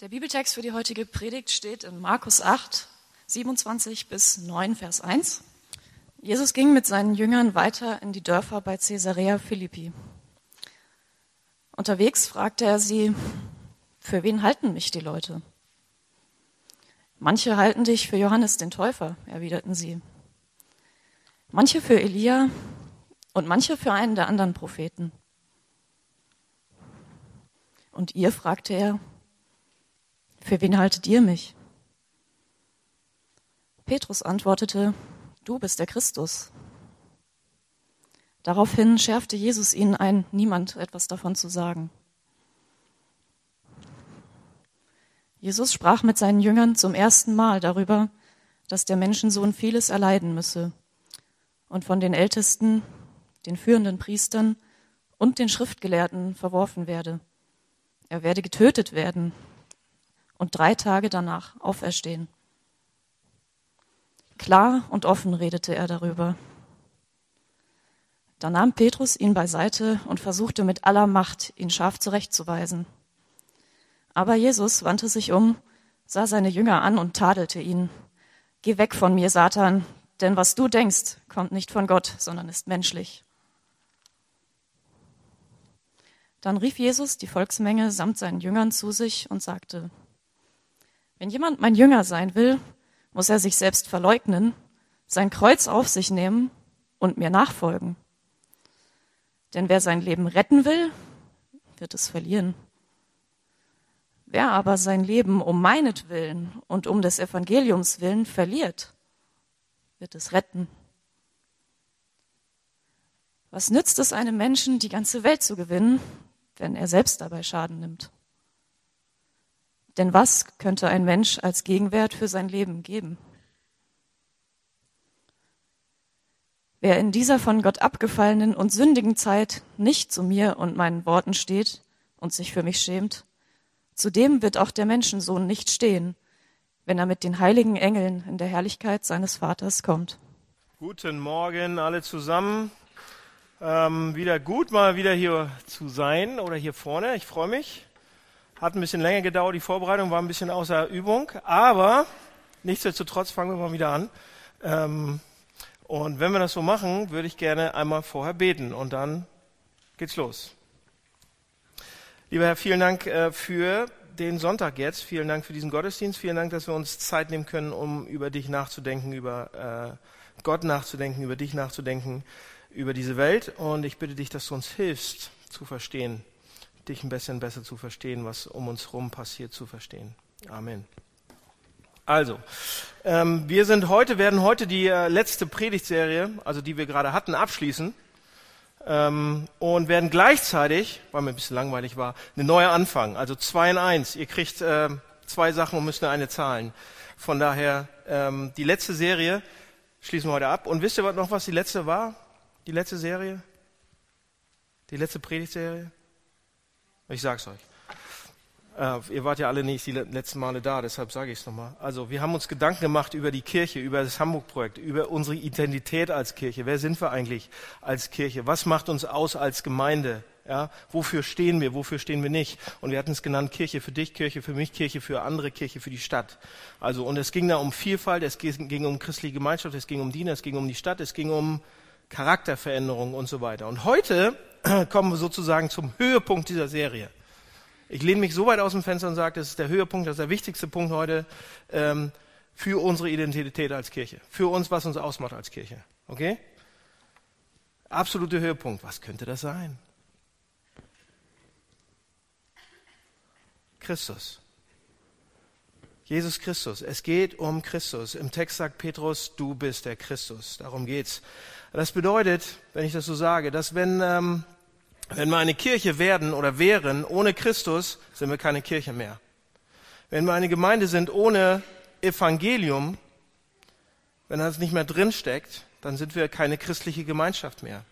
Der Bibeltext für die heutige Predigt steht in Markus 8, 27 bis 9, Vers 1. Jesus ging mit seinen Jüngern weiter in die Dörfer bei Caesarea Philippi. Unterwegs fragte er sie, für wen halten mich die Leute? Manche halten dich für Johannes den Täufer, erwiderten sie. Manche für Elia und manche für einen der anderen Propheten. Und ihr, fragte er, für wen haltet ihr mich? Petrus antwortete, du bist der Christus. Daraufhin schärfte Jesus ihnen ein, niemand etwas davon zu sagen. Jesus sprach mit seinen Jüngern zum ersten Mal darüber, dass der Menschensohn vieles erleiden müsse und von den Ältesten, den führenden Priestern und den Schriftgelehrten verworfen werde. Er werde getötet werden und drei Tage danach auferstehen. Klar und offen redete er darüber. Da nahm Petrus ihn beiseite und versuchte mit aller Macht, ihn scharf zurechtzuweisen. Aber Jesus wandte sich um, sah seine Jünger an und tadelte ihn. Geh weg von mir, Satan, denn was du denkst, kommt nicht von Gott, sondern ist menschlich. Dann rief Jesus die Volksmenge samt seinen Jüngern zu sich und sagte, wenn jemand mein Jünger sein will, muss er sich selbst verleugnen, sein Kreuz auf sich nehmen und mir nachfolgen. Denn wer sein Leben retten will, wird es verlieren. Wer aber sein Leben um meinetwillen und um des Evangeliums willen verliert, wird es retten. Was nützt es einem Menschen, die ganze Welt zu gewinnen, wenn er selbst dabei Schaden nimmt? Denn was könnte ein Mensch als Gegenwert für sein Leben geben? Wer in dieser von Gott abgefallenen und sündigen Zeit nicht zu mir und meinen Worten steht und sich für mich schämt, zu dem wird auch der Menschensohn nicht stehen, wenn er mit den heiligen Engeln in der Herrlichkeit seines Vaters kommt. Guten Morgen alle zusammen. Ähm, wieder gut, mal wieder hier zu sein oder hier vorne. Ich freue mich. Hat ein bisschen länger gedauert, die Vorbereitung war ein bisschen außer Übung, aber nichtsdestotrotz fangen wir mal wieder an. Ähm, und wenn wir das so machen, würde ich gerne einmal vorher beten und dann geht's los. Lieber Herr, vielen Dank äh, für den Sonntag jetzt. Vielen Dank für diesen Gottesdienst. Vielen Dank, dass wir uns Zeit nehmen können, um über dich nachzudenken, über äh, Gott nachzudenken, über dich nachzudenken, über diese Welt. Und ich bitte dich, dass du uns hilfst zu verstehen, dich ein bisschen besser zu verstehen, was um uns herum passiert, zu verstehen. Amen. Also, ähm, wir sind heute, werden heute die äh, letzte Predigtserie, also die wir gerade hatten, abschließen ähm, und werden gleichzeitig, weil mir ein bisschen langweilig war, eine neue anfangen. Also zwei in eins. Ihr kriegt äh, zwei Sachen und müsst nur eine zahlen. Von daher ähm, die letzte Serie schließen wir heute ab. Und wisst ihr noch, was die letzte war? Die letzte Serie? Die letzte Predigtserie? Ich sag's euch. Äh, ihr wart ja alle nicht die letzten Male da, deshalb sage ich es nochmal. Also wir haben uns Gedanken gemacht über die Kirche, über das Hamburg-Projekt, über unsere Identität als Kirche. Wer sind wir eigentlich als Kirche? Was macht uns aus als Gemeinde? Ja, wofür stehen wir, wofür stehen wir nicht? Und wir hatten es genannt Kirche für dich, Kirche für mich, Kirche für andere, Kirche für die Stadt. Also und es ging da um Vielfalt, es ging um christliche Gemeinschaft, es ging um Diener, es ging um die Stadt, es ging um Charakterveränderung und so weiter. Und heute kommen wir sozusagen zum Höhepunkt dieser Serie. Ich lehne mich so weit aus dem Fenster und sage, das ist der Höhepunkt, das ist der wichtigste Punkt heute ähm, für unsere Identität als Kirche, für uns, was uns ausmacht als Kirche. Okay? Absoluter Höhepunkt. Was könnte das sein? Christus. Jesus Christus. Es geht um Christus. Im Text sagt Petrus, du bist der Christus. Darum geht's. Das bedeutet, wenn ich das so sage, dass wenn, ähm, wenn wir eine Kirche werden oder wären ohne Christus, sind wir keine Kirche mehr. Wenn wir eine Gemeinde sind ohne Evangelium, wenn das nicht mehr drin steckt, dann sind wir keine christliche Gemeinschaft mehr.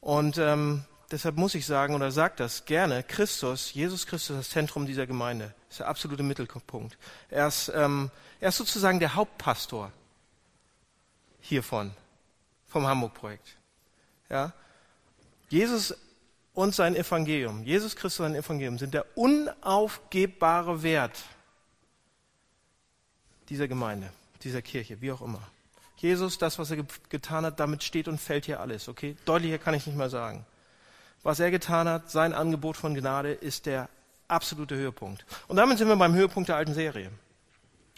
Und ähm, deshalb muss ich sagen oder sagt das gerne: Christus, Jesus Christus, das Zentrum dieser Gemeinde, ist der absolute Mittelpunkt. Er ist, ähm, er ist sozusagen der Hauptpastor hiervon vom Hamburg-Projekt. Ja? Jesus und sein Evangelium, Jesus Christus und sein Evangelium, sind der unaufgebbare Wert dieser Gemeinde, dieser Kirche, wie auch immer. Jesus, das, was er getan hat, damit steht und fällt hier alles, okay? Deutlicher kann ich nicht mal sagen. Was er getan hat, sein Angebot von Gnade, ist der absolute Höhepunkt. Und damit sind wir beim Höhepunkt der alten Serie.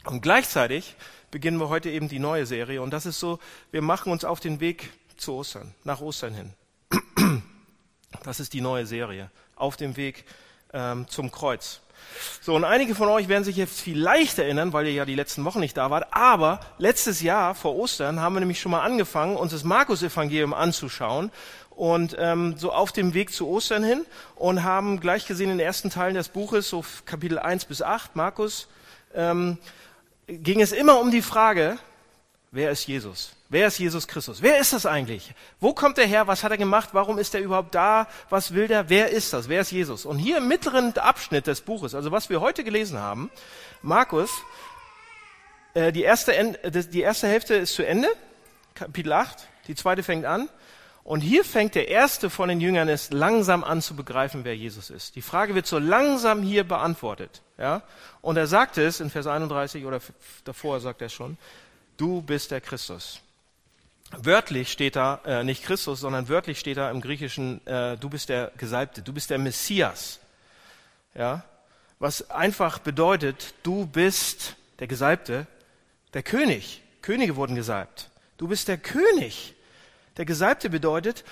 Und gleichzeitig beginnen wir heute eben die neue Serie. Und das ist so, wir machen uns auf den Weg zu Ostern, nach Ostern hin. Das ist die neue Serie, auf dem Weg ähm, zum Kreuz. So, und einige von euch werden sich jetzt vielleicht erinnern, weil ihr ja die letzten Wochen nicht da wart, aber letztes Jahr vor Ostern haben wir nämlich schon mal angefangen, uns das Markus-Evangelium anzuschauen und ähm, so auf dem Weg zu Ostern hin und haben gleich gesehen in den ersten Teilen des Buches, so Kapitel 1 bis 8, Markus, ähm, ging es immer um die Frage, wer ist Jesus? Wer ist Jesus Christus? Wer ist das eigentlich? Wo kommt er her? Was hat er gemacht? Warum ist er überhaupt da? Was will der? Wer ist das? Wer ist Jesus? Und hier im mittleren Abschnitt des Buches, also was wir heute gelesen haben, Markus, äh, die, erste, die erste Hälfte ist zu Ende, Kapitel 8, die zweite fängt an. Und hier fängt der erste von den Jüngern es langsam an zu begreifen, wer Jesus ist. Die Frage wird so langsam hier beantwortet. Ja? Und er sagt es in Vers 31 oder davor sagt er schon, du bist der Christus. Wörtlich steht da äh, nicht Christus, sondern wörtlich steht da im Griechischen, äh, du bist der Gesalbte, du bist der Messias. Ja? Was einfach bedeutet, du bist der Gesalbte, der König. Könige wurden gesalbt. Du bist der König. Der Gesalbte bedeutet,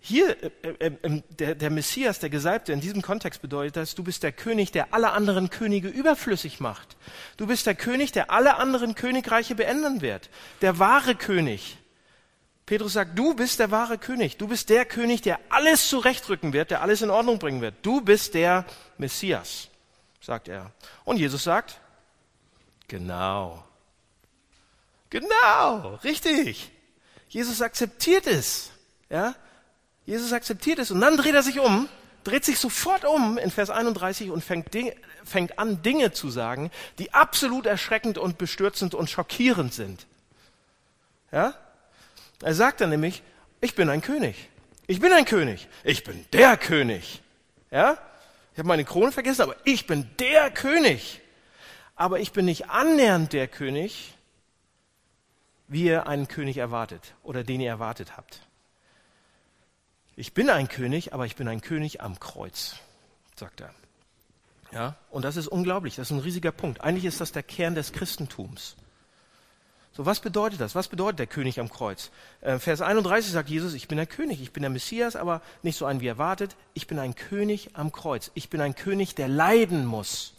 hier, äh, äh, der, der Messias, der Gesalbte, in diesem Kontext bedeutet das, du bist der König, der alle anderen Könige überflüssig macht. Du bist der König, der alle anderen Königreiche beenden wird. Der wahre König. Petrus sagt, du bist der wahre König. Du bist der König, der alles zurechtrücken wird, der alles in Ordnung bringen wird. Du bist der Messias, sagt er. Und Jesus sagt, genau. Genau, richtig. Jesus akzeptiert es. Ja? Jesus akzeptiert es und dann dreht er sich um, dreht sich sofort um in Vers 31 und fängt, Dinge, fängt an, Dinge zu sagen, die absolut erschreckend und bestürzend und schockierend sind. Ja? Er sagt dann nämlich, ich bin ein König. Ich bin ein König. Ich bin der König. Ja? Ich habe meine Krone vergessen, aber ich bin der König. Aber ich bin nicht annähernd der König, wie ihr einen König erwartet oder den ihr erwartet habt. Ich bin ein König, aber ich bin ein König am Kreuz, sagt er. Ja, und das ist unglaublich, das ist ein riesiger Punkt. Eigentlich ist das der Kern des Christentums. So, was bedeutet das? Was bedeutet der König am Kreuz? Äh, Vers 31 sagt Jesus, ich bin der König, ich bin der Messias, aber nicht so ein wie erwartet. Ich bin ein König am Kreuz. Ich bin ein König, der leiden muss.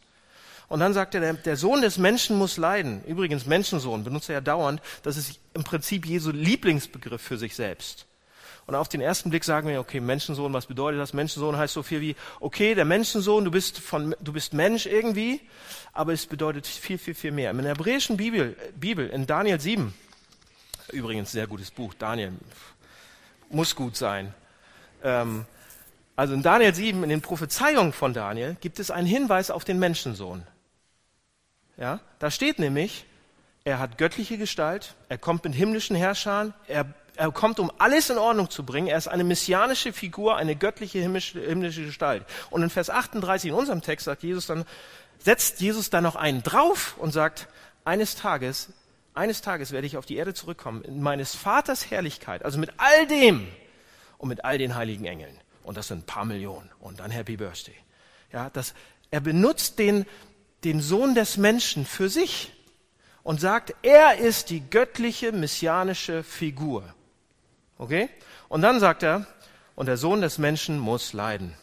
Und dann sagt er, der, der Sohn des Menschen muss leiden. Übrigens, Menschensohn benutzt er ja dauernd. Das ist im Prinzip Jesu Lieblingsbegriff für sich selbst. Und auf den ersten Blick sagen wir, okay, Menschensohn, was bedeutet das? Menschensohn heißt so viel wie, okay, der Menschensohn, du bist von, du bist Mensch irgendwie, aber es bedeutet viel, viel, viel mehr. In der hebräischen Bibel, Bibel, in Daniel 7, übrigens sehr gutes Buch, Daniel, muss gut sein. Ähm, also in Daniel 7, in den Prophezeiungen von Daniel, gibt es einen Hinweis auf den Menschensohn. Ja, da steht nämlich, er hat göttliche Gestalt, er kommt mit himmlischen Herrschern, er er kommt, um alles in Ordnung zu bringen. Er ist eine messianische Figur, eine göttliche himmlische, himmlische Gestalt. Und in Vers 38 in unserem Text sagt Jesus dann, setzt Jesus dann noch einen drauf und sagt, eines Tages, eines Tages werde ich auf die Erde zurückkommen, in meines Vaters Herrlichkeit, also mit all dem und mit all den heiligen Engeln. Und das sind ein paar Millionen. Und dann Happy Birthday. Ja, das, er benutzt den, den Sohn des Menschen für sich und sagt, er ist die göttliche messianische Figur. Okay? Und dann sagt er, und der Sohn des Menschen muss leiden.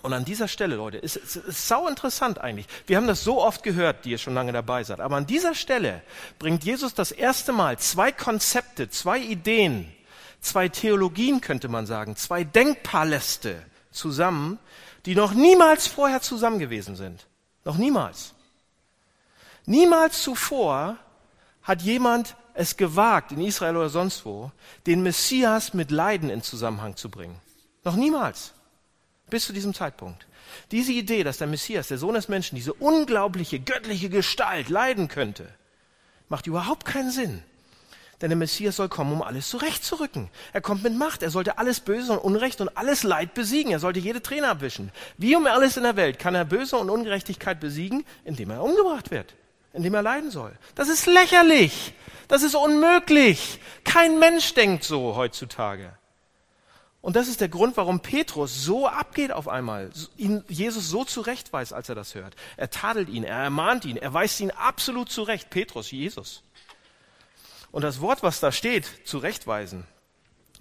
Und an dieser Stelle, Leute, ist, ist, ist sau interessant eigentlich. Wir haben das so oft gehört, die ihr schon lange dabei seid. Aber an dieser Stelle bringt Jesus das erste Mal zwei Konzepte, zwei Ideen, zwei Theologien könnte man sagen, zwei Denkpaläste zusammen, die noch niemals vorher zusammen gewesen sind. Noch niemals. Niemals zuvor hat jemand es gewagt, in Israel oder sonst wo, den Messias mit Leiden in Zusammenhang zu bringen. Noch niemals. Bis zu diesem Zeitpunkt. Diese Idee, dass der Messias, der Sohn des Menschen, diese unglaubliche göttliche Gestalt leiden könnte, macht überhaupt keinen Sinn. Denn der Messias soll kommen, um alles zurechtzurücken. Er kommt mit Macht. Er sollte alles Böse und Unrecht und alles Leid besiegen. Er sollte jede Träne abwischen. Wie um alles in der Welt kann er Böse und Ungerechtigkeit besiegen, indem er umgebracht wird, indem er leiden soll. Das ist lächerlich. Das ist unmöglich. Kein Mensch denkt so heutzutage. Und das ist der Grund, warum Petrus so abgeht auf einmal, ihn Jesus so zurechtweist, als er das hört. Er tadelt ihn, er ermahnt ihn, er weist ihn absolut zurecht. Petrus, Jesus. Und das Wort, was da steht, zurechtweisen,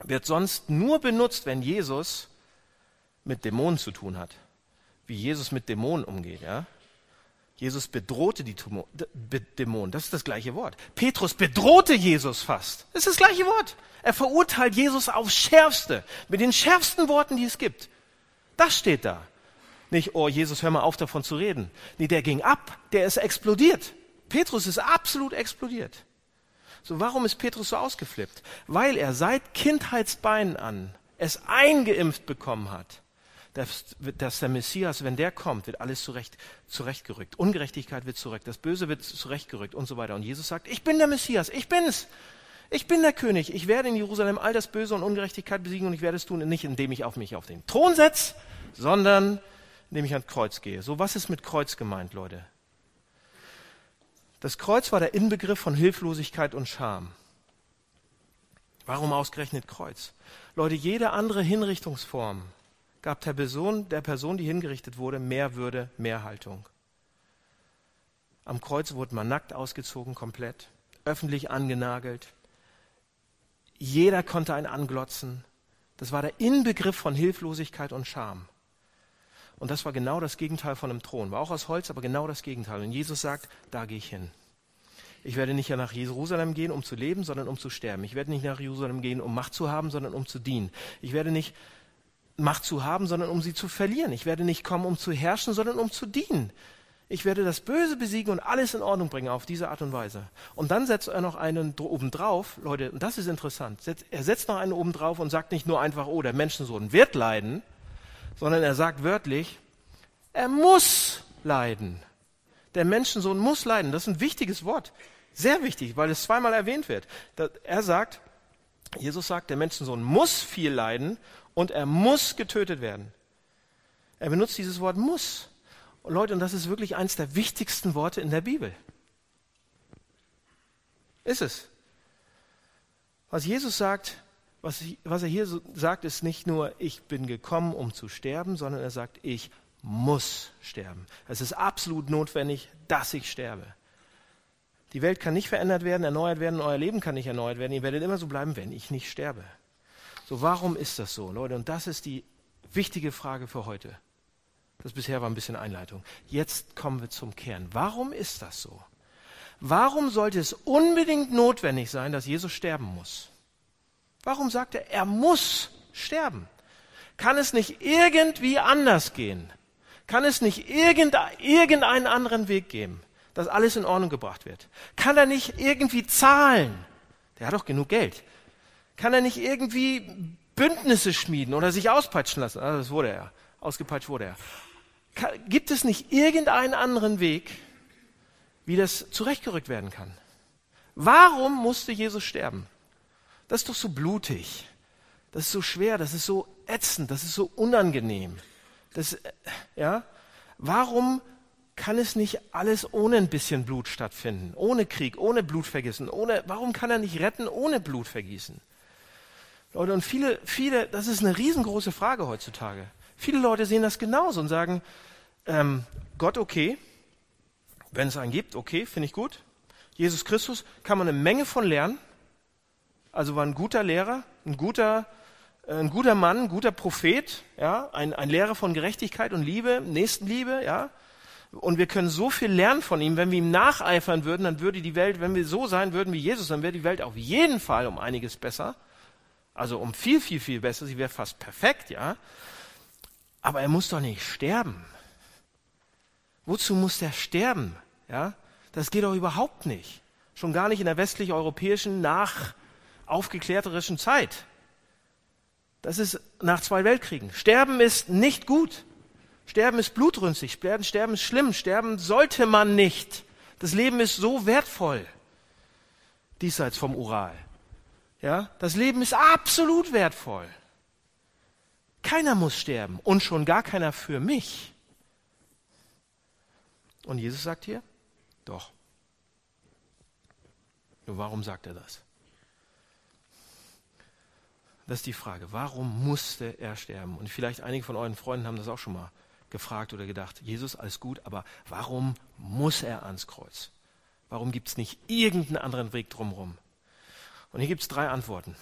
wird sonst nur benutzt, wenn Jesus mit Dämonen zu tun hat. Wie Jesus mit Dämonen umgeht, ja? Jesus bedrohte die Dämonen. Das ist das gleiche Wort. Petrus bedrohte Jesus fast. Das ist das gleiche Wort. Er verurteilt Jesus aufs Schärfste. Mit den schärfsten Worten, die es gibt. Das steht da. Nicht, oh Jesus, hör mal auf davon zu reden. Nee, der ging ab. Der ist explodiert. Petrus ist absolut explodiert. So, warum ist Petrus so ausgeflippt? Weil er seit Kindheitsbeinen an es eingeimpft bekommen hat dass, dass der Messias, wenn der kommt, wird alles zurecht, zurechtgerückt. Ungerechtigkeit wird zurecht, das Böse wird zurechtgerückt und so weiter. Und Jesus sagt, ich bin der Messias, ich bin's. Ich bin der König. Ich werde in Jerusalem all das Böse und Ungerechtigkeit besiegen und ich werde es tun, nicht indem ich auf mich auf den Thron setze, sondern indem ich ans Kreuz gehe. So, was ist mit Kreuz gemeint, Leute? Das Kreuz war der Inbegriff von Hilflosigkeit und Scham. Warum ausgerechnet Kreuz? Leute, jede andere Hinrichtungsform gab der Person, der Person, die hingerichtet wurde, mehr Würde, mehr Haltung. Am Kreuz wurde man nackt ausgezogen, komplett, öffentlich angenagelt. Jeder konnte einen anglotzen. Das war der Inbegriff von Hilflosigkeit und Scham. Und das war genau das Gegenteil von einem Thron. War auch aus Holz, aber genau das Gegenteil. Und Jesus sagt, da gehe ich hin. Ich werde nicht nach Jerusalem gehen, um zu leben, sondern um zu sterben. Ich werde nicht nach Jerusalem gehen, um Macht zu haben, sondern um zu dienen. Ich werde nicht Macht zu haben, sondern um sie zu verlieren. Ich werde nicht kommen, um zu herrschen, sondern um zu dienen. Ich werde das Böse besiegen und alles in Ordnung bringen auf diese Art und Weise. Und dann setzt er noch einen oben drauf, Leute, und das ist interessant. Er setzt noch einen oben drauf und sagt nicht nur einfach, oh, der Menschensohn wird leiden, sondern er sagt wörtlich, er muss leiden. Der Menschensohn muss leiden. Das ist ein wichtiges Wort. Sehr wichtig, weil es zweimal erwähnt wird. Er sagt, Jesus sagt, der Menschensohn muss viel leiden und er muss getötet werden. Er benutzt dieses Wort muss. Und Leute, und das ist wirklich eines der wichtigsten Worte in der Bibel. Ist es. Was Jesus sagt, was, was er hier so sagt, ist nicht nur, ich bin gekommen, um zu sterben, sondern er sagt, ich muss sterben. Es ist absolut notwendig, dass ich sterbe. Die Welt kann nicht verändert werden, erneuert werden, euer Leben kann nicht erneuert werden. Ihr werdet immer so bleiben, wenn ich nicht sterbe. So, warum ist das so, Leute? Und das ist die wichtige Frage für heute. Das bisher war ein bisschen Einleitung. Jetzt kommen wir zum Kern. Warum ist das so? Warum sollte es unbedingt notwendig sein, dass Jesus sterben muss? Warum sagt er, er muss sterben? Kann es nicht irgendwie anders gehen? Kann es nicht irgendeinen anderen Weg geben, dass alles in Ordnung gebracht wird? Kann er nicht irgendwie zahlen? Der hat doch genug Geld. Kann er nicht irgendwie Bündnisse schmieden oder sich auspeitschen lassen? Also das wurde er. Ausgepeitscht wurde er. Gibt es nicht irgendeinen anderen Weg, wie das zurechtgerückt werden kann? Warum musste Jesus sterben? Das ist doch so blutig. Das ist so schwer, das ist so ätzend, das ist so unangenehm. Das, äh, ja? Warum kann es nicht alles ohne ein bisschen Blut stattfinden? Ohne Krieg, ohne Blutvergießen, ohne, warum kann er nicht retten ohne Blutvergießen? Leute, und viele, viele, das ist eine riesengroße Frage heutzutage. Viele Leute sehen das genauso und sagen, ähm, Gott okay, wenn es einen gibt, okay, finde ich gut. Jesus Christus kann man eine Menge von lernen. Also war ein guter Lehrer, ein guter, äh, ein guter Mann, ein guter Prophet, ja, ein, ein Lehrer von Gerechtigkeit und Liebe, Nächstenliebe, ja. Und wir können so viel lernen von ihm, wenn wir ihm nacheifern würden, dann würde die Welt, wenn wir so sein würden wie Jesus, dann wäre die Welt auf jeden Fall um einiges besser. Also um viel, viel, viel besser. Sie wäre fast perfekt, ja. Aber er muss doch nicht sterben. Wozu muss der sterben? Ja, das geht doch überhaupt nicht. Schon gar nicht in der westlich-europäischen nach aufgeklärterischen Zeit. Das ist nach zwei Weltkriegen. Sterben ist nicht gut. Sterben ist blutrünstig. Sterben, sterben ist schlimm. Sterben sollte man nicht. Das Leben ist so wertvoll. Diesseits vom Ural. Ja, das Leben ist absolut wertvoll. Keiner muss sterben und schon gar keiner für mich. Und Jesus sagt hier, doch. Nur warum sagt er das? Das ist die Frage. Warum musste er sterben? Und vielleicht einige von euren Freunden haben das auch schon mal gefragt oder gedacht. Jesus, alles gut, aber warum muss er ans Kreuz? Warum gibt es nicht irgendeinen anderen Weg drumherum? Und hier gibt es drei Antworten.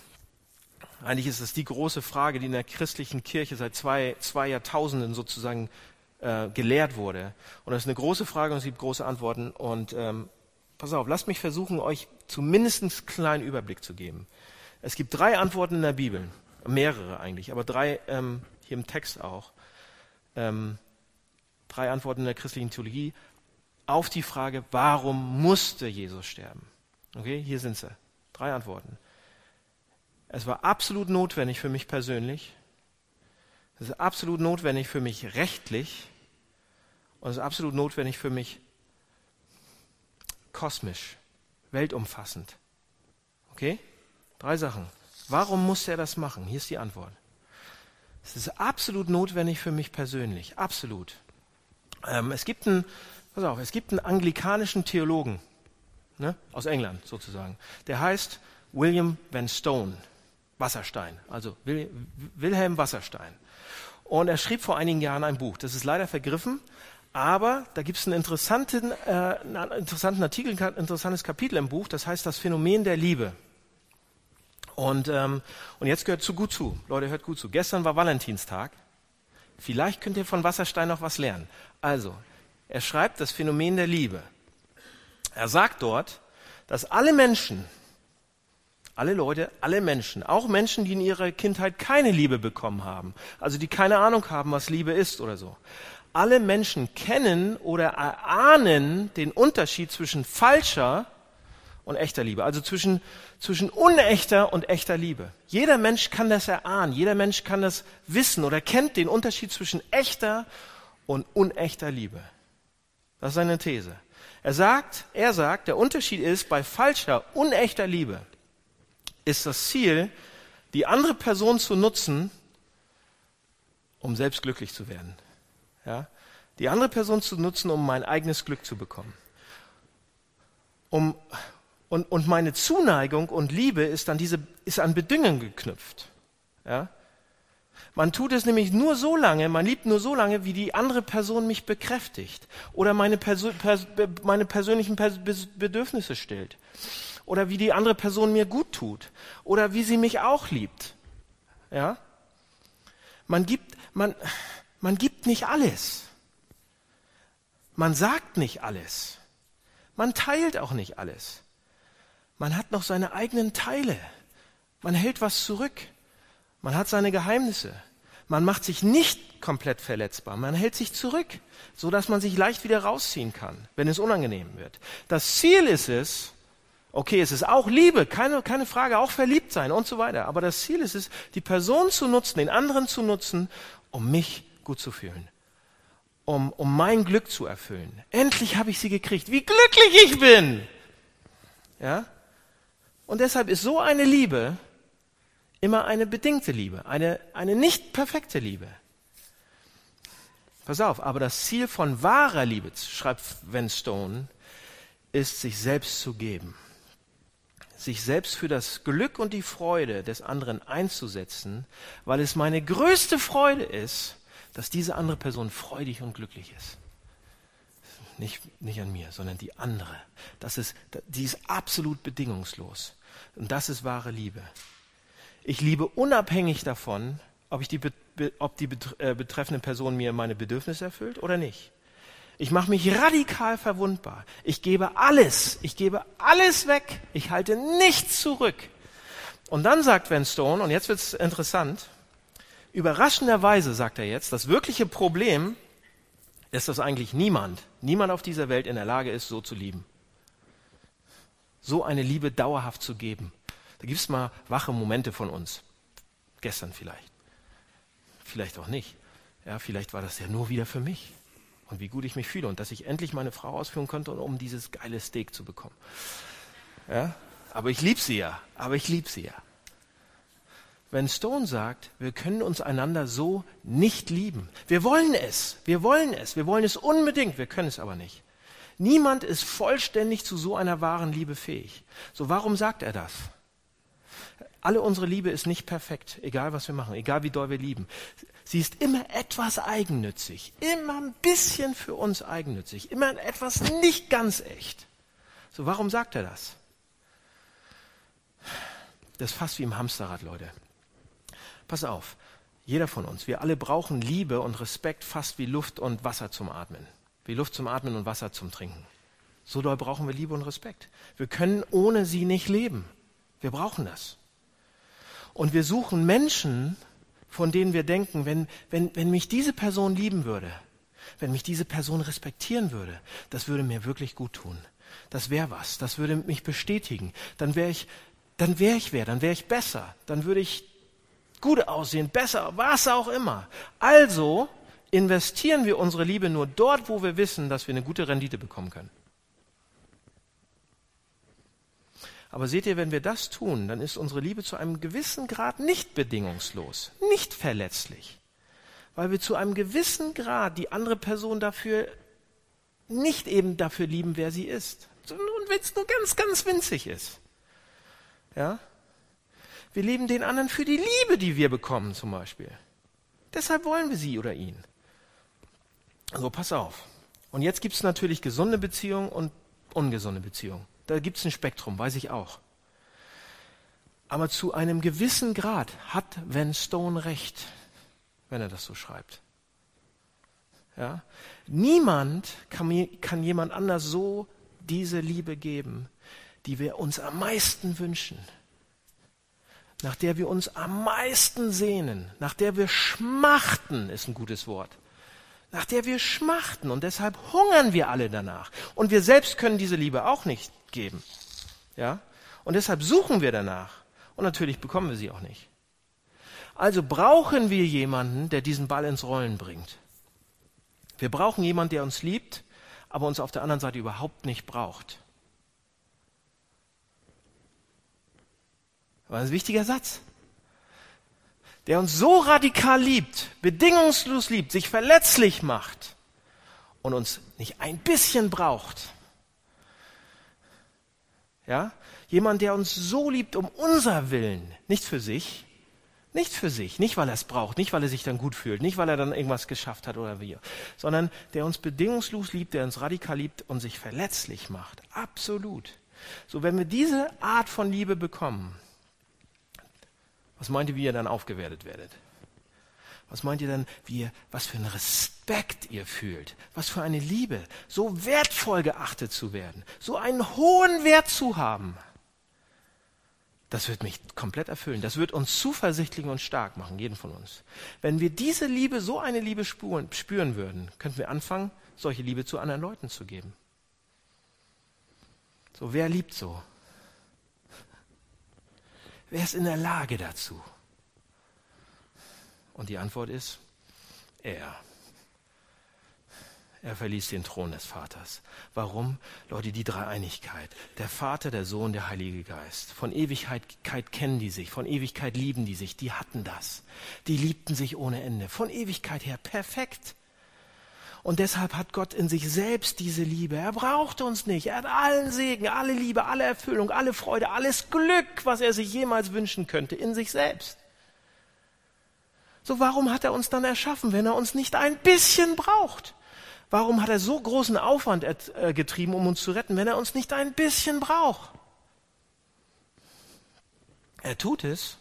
Eigentlich ist es die große Frage, die in der christlichen Kirche seit zwei, zwei Jahrtausenden sozusagen äh, gelehrt wurde. Und das ist eine große Frage und es gibt große Antworten. Und ähm, pass auf, lasst mich versuchen, euch zumindest einen kleinen Überblick zu geben. Es gibt drei Antworten in der Bibel, mehrere eigentlich, aber drei ähm, hier im Text auch. Ähm, drei Antworten in der christlichen Theologie auf die Frage, warum musste Jesus sterben? Okay, hier sind sie. Drei Antworten. Es war absolut notwendig für mich persönlich. Es ist absolut notwendig für mich rechtlich. Und es ist absolut notwendig für mich kosmisch, weltumfassend. Okay? Drei Sachen. Warum musste er das machen? Hier ist die Antwort. Es ist absolut notwendig für mich persönlich. Absolut. Ähm, es gibt einen, pass auf, es gibt einen anglikanischen Theologen ne, aus England sozusagen. Der heißt William Van Stone, Wasserstein, also Wilhelm Wasserstein. Und er schrieb vor einigen Jahren ein Buch. Das ist leider vergriffen, aber da gibt es einen interessanten, äh, einen interessanten Artikel, ein interessantes Kapitel im Buch, das heißt das Phänomen der Liebe. Und, ähm, und jetzt gehört zu gut zu. Leute, hört gut zu. Gestern war Valentinstag. Vielleicht könnt ihr von Wasserstein noch was lernen. Also, er schreibt das Phänomen der Liebe. Er sagt dort, dass alle Menschen, alle Leute, alle Menschen, auch Menschen, die in ihrer Kindheit keine Liebe bekommen haben, also die keine Ahnung haben, was Liebe ist oder so, alle Menschen kennen oder erahnen den Unterschied zwischen falscher und echter Liebe, also zwischen, zwischen unechter und echter Liebe. Jeder Mensch kann das erahnen, jeder Mensch kann das wissen oder kennt den Unterschied zwischen echter und unechter Liebe. Das ist seine These. Er sagt, er sagt, der Unterschied ist, bei falscher, unechter Liebe ist das Ziel, die andere Person zu nutzen, um selbst glücklich zu werden. Ja? Die andere Person zu nutzen, um mein eigenes Glück zu bekommen. Um, und, und meine Zuneigung und Liebe ist an diese, ist an Bedingungen geknüpft. Ja? Man tut es nämlich nur so lange, man liebt nur so lange, wie die andere Person mich bekräftigt oder meine, Perso pers meine persönlichen pers Bedürfnisse stillt oder wie die andere Person mir gut tut oder wie sie mich auch liebt. Ja? Man gibt, man, man gibt nicht alles. Man sagt nicht alles. Man teilt auch nicht alles. Man hat noch seine eigenen Teile. Man hält was zurück. Man hat seine Geheimnisse. Man macht sich nicht komplett verletzbar. Man hält sich zurück, so dass man sich leicht wieder rausziehen kann, wenn es unangenehm wird. Das Ziel ist es, okay, es ist auch Liebe, keine, keine Frage, auch verliebt sein und so weiter. Aber das Ziel ist es, die Person zu nutzen, den anderen zu nutzen, um mich gut zu fühlen. Um, um mein Glück zu erfüllen. Endlich habe ich sie gekriegt. Wie glücklich ich bin! Ja? Und deshalb ist so eine Liebe immer eine bedingte Liebe, eine, eine nicht perfekte Liebe. Pass auf, aber das Ziel von wahrer Liebe, schreibt Van Stone, ist, sich selbst zu geben. Sich selbst für das Glück und die Freude des anderen einzusetzen, weil es meine größte Freude ist, dass diese andere Person freudig und glücklich ist. Nicht, nicht an mir, sondern die andere. Das ist, die ist absolut bedingungslos. Und das ist wahre Liebe. Ich liebe unabhängig davon, ob, ich die, ob die äh, betreffende Person mir meine Bedürfnisse erfüllt oder nicht. Ich mache mich radikal verwundbar. Ich gebe alles. Ich gebe alles weg. Ich halte nichts zurück. Und dann sagt Van Stone, und jetzt wird es interessant, überraschenderweise sagt er jetzt, das wirkliche Problem ist, dass eigentlich niemand, niemand auf dieser Welt in der Lage ist, so zu lieben. So eine Liebe dauerhaft zu geben. Da gibt es mal wache Momente von uns. Gestern vielleicht. Vielleicht auch nicht. Ja, vielleicht war das ja nur wieder für mich. Und wie gut ich mich fühle und dass ich endlich meine Frau ausführen konnte, um dieses geile Steak zu bekommen. Ja, aber ich liebe sie ja. Aber ich liebe sie ja. wenn Stone sagt, wir können uns einander so nicht lieben. Wir wollen es, wir wollen es, wir wollen es unbedingt, wir können es aber nicht. Niemand ist vollständig zu so einer wahren Liebe fähig. So, warum sagt er das? Alle unsere Liebe ist nicht perfekt, egal was wir machen, egal wie doll wir lieben. Sie ist immer etwas eigennützig, immer ein bisschen für uns eigennützig, immer etwas nicht ganz echt. So, warum sagt er das? Das ist fast wie im Hamsterrad, Leute. Pass auf, jeder von uns, wir alle brauchen Liebe und Respekt fast wie Luft und Wasser zum Atmen. Wie Luft zum Atmen und Wasser zum Trinken. So doll brauchen wir Liebe und Respekt. Wir können ohne sie nicht leben. Wir brauchen das. Und wir suchen Menschen, von denen wir denken, wenn, wenn, wenn mich diese Person lieben würde, wenn mich diese Person respektieren würde, das würde mir wirklich gut tun. Das wäre was, das würde mich bestätigen. Dann wäre ich, dann wäre ich wer, dann wäre ich besser, dann würde ich gut aussehen, besser, was auch immer. Also investieren wir unsere Liebe nur dort, wo wir wissen, dass wir eine gute Rendite bekommen können. Aber seht ihr, wenn wir das tun, dann ist unsere Liebe zu einem gewissen Grad nicht bedingungslos, nicht verletzlich, weil wir zu einem gewissen Grad die andere Person dafür nicht eben dafür lieben, wer sie ist, und wenn es nur ganz, ganz winzig ist. Ja? Wir lieben den anderen für die Liebe, die wir bekommen, zum Beispiel. Deshalb wollen wir sie oder ihn. Also pass auf. Und jetzt gibt es natürlich gesunde Beziehungen und ungesunde Beziehungen. Da gibt es ein Spektrum, weiß ich auch. Aber zu einem gewissen Grad hat Van Stone recht, wenn er das so schreibt. Ja? Niemand kann, kann jemand anders so diese Liebe geben, die wir uns am meisten wünschen nach der wir uns am meisten sehnen, nach der wir schmachten, ist ein gutes Wort, nach der wir schmachten und deshalb hungern wir alle danach. Und wir selbst können diese Liebe auch nicht geben. Ja? Und deshalb suchen wir danach. Und natürlich bekommen wir sie auch nicht. Also brauchen wir jemanden, der diesen Ball ins Rollen bringt. Wir brauchen jemanden, der uns liebt, aber uns auf der anderen Seite überhaupt nicht braucht. Das war ein wichtiger Satz. Der uns so radikal liebt, bedingungslos liebt, sich verletzlich macht und uns nicht ein bisschen braucht. Ja? Jemand, der uns so liebt um unser Willen, nicht für sich, nicht für sich, nicht weil er es braucht, nicht weil er sich dann gut fühlt, nicht weil er dann irgendwas geschafft hat oder wie, sondern der uns bedingungslos liebt, der uns radikal liebt und sich verletzlich macht. Absolut. So, wenn wir diese Art von Liebe bekommen, was meint ihr, wie ihr dann aufgewertet werdet? Was meint ihr dann, wie ihr, was für einen Respekt ihr fühlt? Was für eine Liebe, so wertvoll geachtet zu werden, so einen hohen Wert zu haben? Das wird mich komplett erfüllen. Das wird uns zuversichtlich und stark machen, jeden von uns. Wenn wir diese Liebe, so eine Liebe spüren, spüren würden, könnten wir anfangen, solche Liebe zu anderen Leuten zu geben. So, wer liebt so? Wer ist in der Lage dazu? Und die Antwort ist, er. Er verließ den Thron des Vaters. Warum? Leute, die Dreieinigkeit. Der Vater, der Sohn, der Heilige Geist. Von Ewigkeit kennen die sich, von Ewigkeit lieben die sich. Die hatten das. Die liebten sich ohne Ende. Von Ewigkeit her perfekt. Und deshalb hat Gott in sich selbst diese Liebe. Er braucht uns nicht. Er hat allen Segen, alle Liebe, alle Erfüllung, alle Freude, alles Glück, was er sich jemals wünschen könnte, in sich selbst. So warum hat er uns dann erschaffen, wenn er uns nicht ein bisschen braucht? Warum hat er so großen Aufwand äh, getrieben, um uns zu retten, wenn er uns nicht ein bisschen braucht? Er tut es,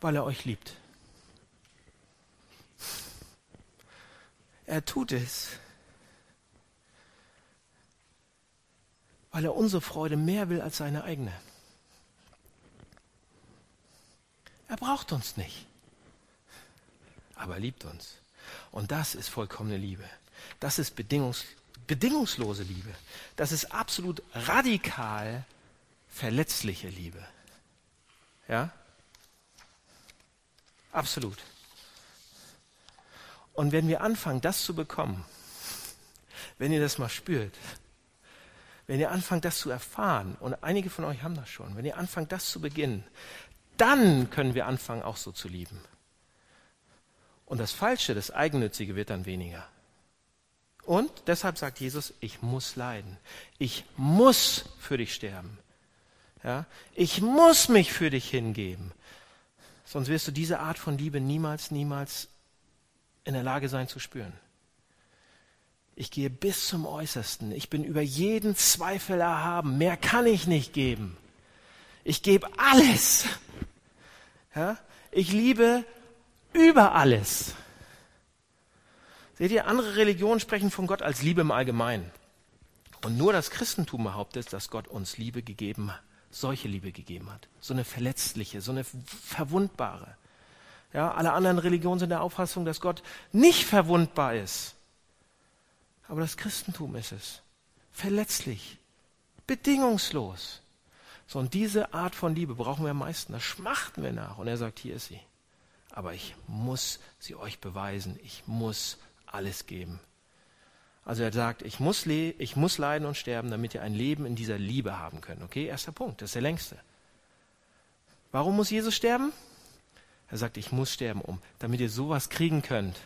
weil er euch liebt. Er tut es, weil er unsere Freude mehr will als seine eigene. Er braucht uns nicht, aber er liebt uns. Und das ist vollkommene Liebe. Das ist bedingungs bedingungslose Liebe. Das ist absolut radikal verletzliche Liebe. Ja? Absolut. Und wenn wir anfangen, das zu bekommen, wenn ihr das mal spürt, wenn ihr anfangt, das zu erfahren, und einige von euch haben das schon, wenn ihr anfangt, das zu beginnen, dann können wir anfangen, auch so zu lieben. Und das Falsche, das Eigennützige wird dann weniger. Und deshalb sagt Jesus, ich muss leiden. Ich muss für dich sterben. Ja? Ich muss mich für dich hingeben. Sonst wirst du diese Art von Liebe niemals, niemals in der Lage sein zu spüren. Ich gehe bis zum Äußersten. Ich bin über jeden Zweifel erhaben. Mehr kann ich nicht geben. Ich gebe alles. Ja? Ich liebe über alles. Seht ihr, andere Religionen sprechen von Gott als Liebe im Allgemeinen. Und nur das Christentum behauptet, dass Gott uns Liebe gegeben hat, solche Liebe gegeben hat. So eine verletzliche, so eine verwundbare. Ja, alle anderen Religionen sind der Auffassung, dass Gott nicht verwundbar ist. Aber das Christentum ist es. Verletzlich, bedingungslos. So, und diese Art von Liebe brauchen wir am meisten. Da schmachten wir nach. Und er sagt, hier ist sie. Aber ich muss sie euch beweisen. Ich muss alles geben. Also er sagt, ich muss, ich muss leiden und sterben, damit ihr ein Leben in dieser Liebe haben könnt. Okay, erster Punkt, das ist der längste. Warum muss Jesus sterben? Er sagt, ich muss sterben, um, damit ihr sowas kriegen könnt.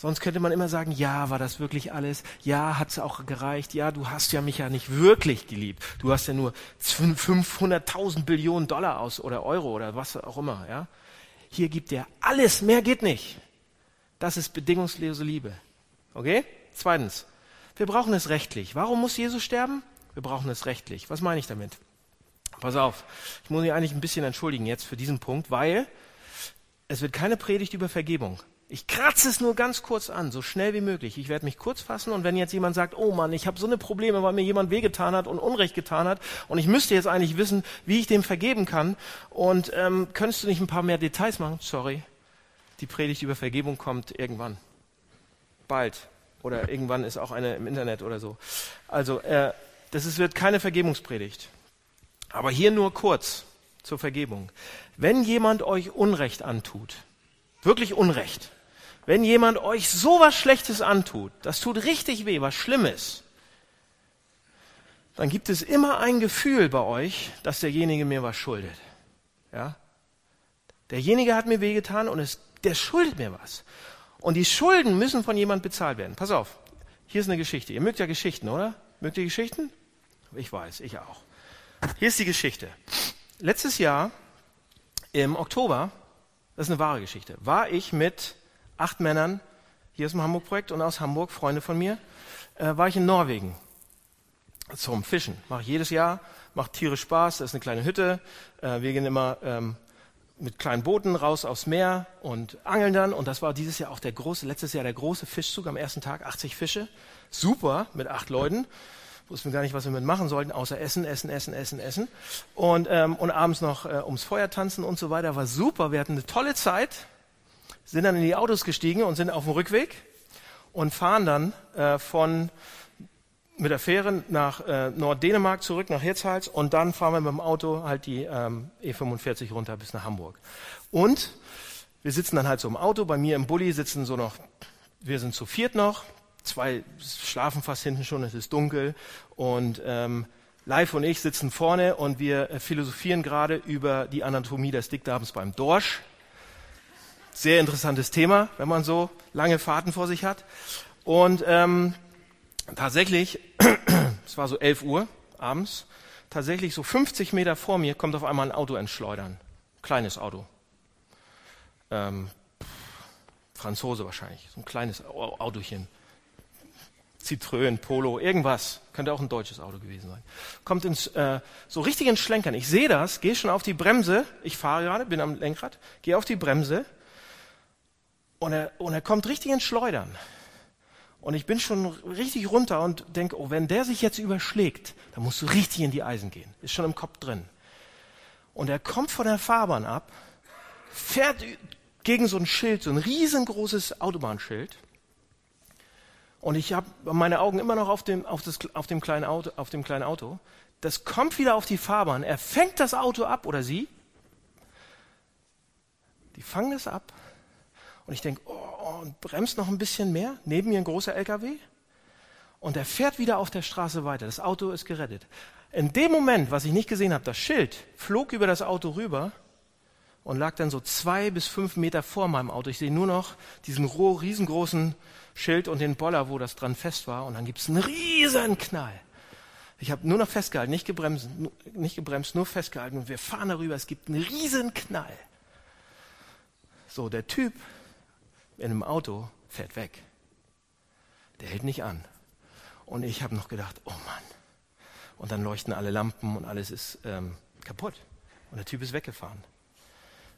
Sonst könnte man immer sagen, ja, war das wirklich alles? Ja, hat es auch gereicht? Ja, du hast ja mich ja nicht wirklich geliebt. Du hast ja nur 500.000 Billionen Dollar aus oder Euro oder was auch immer. Ja, hier gibt er alles, mehr geht nicht. Das ist bedingungslose Liebe. Okay? Zweitens, wir brauchen es rechtlich. Warum muss Jesus sterben? Wir brauchen es rechtlich. Was meine ich damit? Pass auf, ich muss mich eigentlich ein bisschen entschuldigen jetzt für diesen Punkt, weil es wird keine Predigt über Vergebung. Ich kratze es nur ganz kurz an, so schnell wie möglich. Ich werde mich kurz fassen und wenn jetzt jemand sagt, oh Mann, ich habe so eine Probleme, weil mir jemand wehgetan hat und Unrecht getan hat und ich müsste jetzt eigentlich wissen, wie ich dem vergeben kann und ähm, könntest du nicht ein paar mehr Details machen? Sorry, die Predigt über Vergebung kommt irgendwann. Bald. Oder irgendwann ist auch eine im Internet oder so. Also, äh, das ist, wird keine Vergebungspredigt. Aber hier nur kurz zur Vergebung. Wenn jemand euch Unrecht antut, wirklich Unrecht, wenn jemand euch sowas Schlechtes antut, das tut richtig weh, was Schlimmes, dann gibt es immer ein Gefühl bei euch, dass derjenige mir was schuldet. Ja? Derjenige hat mir wehgetan und es der schuldet mir was. Und die Schulden müssen von jemand bezahlt werden. Pass auf, hier ist eine Geschichte. Ihr mögt ja Geschichten, oder? Mögt ihr Geschichten? Ich weiß, ich auch. Hier ist die Geschichte. Letztes Jahr im Oktober, das ist eine wahre Geschichte, war ich mit acht Männern hier aus dem Hamburg-Projekt und aus Hamburg, Freunde von mir, äh, war ich in Norwegen zum Fischen. Mache ich jedes Jahr, macht tierisch Spaß. Das ist eine kleine Hütte. Äh, wir gehen immer ähm, mit kleinen Booten raus aufs Meer und angeln dann. Und das war dieses Jahr auch der große, letztes Jahr der große Fischzug am ersten Tag, 80 Fische. Super, mit acht Leuten. Wussten gar nicht, was wir mit machen sollten, außer essen, essen, essen, essen, essen. Und, ähm, und abends noch äh, ums Feuer tanzen und so weiter. War super, wir hatten eine tolle Zeit. Sind dann in die Autos gestiegen und sind auf dem Rückweg und fahren dann äh, von mit der Fähre nach äh, Norddänemark zurück, nach Hirtshals und dann fahren wir mit dem Auto halt die ähm, E45 runter bis nach Hamburg. Und wir sitzen dann halt so im Auto, bei mir im Bulli sitzen so noch, wir sind zu viert noch, zwei schlafen fast hinten schon, es ist dunkel und ähm, Live und ich sitzen vorne und wir äh, philosophieren gerade über die Anatomie des Dickdarms beim Dorsch. Sehr interessantes Thema, wenn man so lange Fahrten vor sich hat. Und ähm, tatsächlich, es war so 11 Uhr abends, tatsächlich so 50 Meter vor mir kommt auf einmal ein Auto entschleudern. Kleines Auto. Ähm, Franzose wahrscheinlich, so ein kleines Autochen. Citroën, Polo, irgendwas. Könnte auch ein deutsches Auto gewesen sein. Kommt ins, äh, so richtig ins Schlenkern. Ich sehe das, gehe schon auf die Bremse. Ich fahre gerade, bin am Lenkrad, gehe auf die Bremse. Und er, und er kommt richtig ins Schleudern. Und ich bin schon richtig runter und denke, oh, wenn der sich jetzt überschlägt, dann musst du richtig in die Eisen gehen. Ist schon im Kopf drin. Und er kommt von der Fahrbahn ab, fährt gegen so ein Schild, so ein riesengroßes Autobahnschild. Und ich habe meine Augen immer noch auf dem, auf, das, auf, dem kleinen Auto, auf dem kleinen Auto. Das kommt wieder auf die Fahrbahn. Er fängt das Auto ab oder sie. Die fangen es ab. Und ich denke, oh, und bremst noch ein bisschen mehr. Neben mir ein großer LKW. Und er fährt wieder auf der Straße weiter. Das Auto ist gerettet. In dem Moment, was ich nicht gesehen habe, das Schild flog über das Auto rüber und lag dann so zwei bis fünf Meter vor meinem Auto. Ich sehe nur noch diesen riesengroßen Schild und den Boller, wo das dran fest war. Und dann gibt es einen riesen Knall. Ich habe nur noch festgehalten, nicht gebremst, nicht gebremst, nur festgehalten und wir fahren darüber. Es gibt einen riesen Knall. So, der Typ in einem Auto fährt weg. Der hält nicht an. Und ich habe noch gedacht, oh Mann. Und dann leuchten alle Lampen und alles ist ähm, kaputt. Und der Typ ist weggefahren.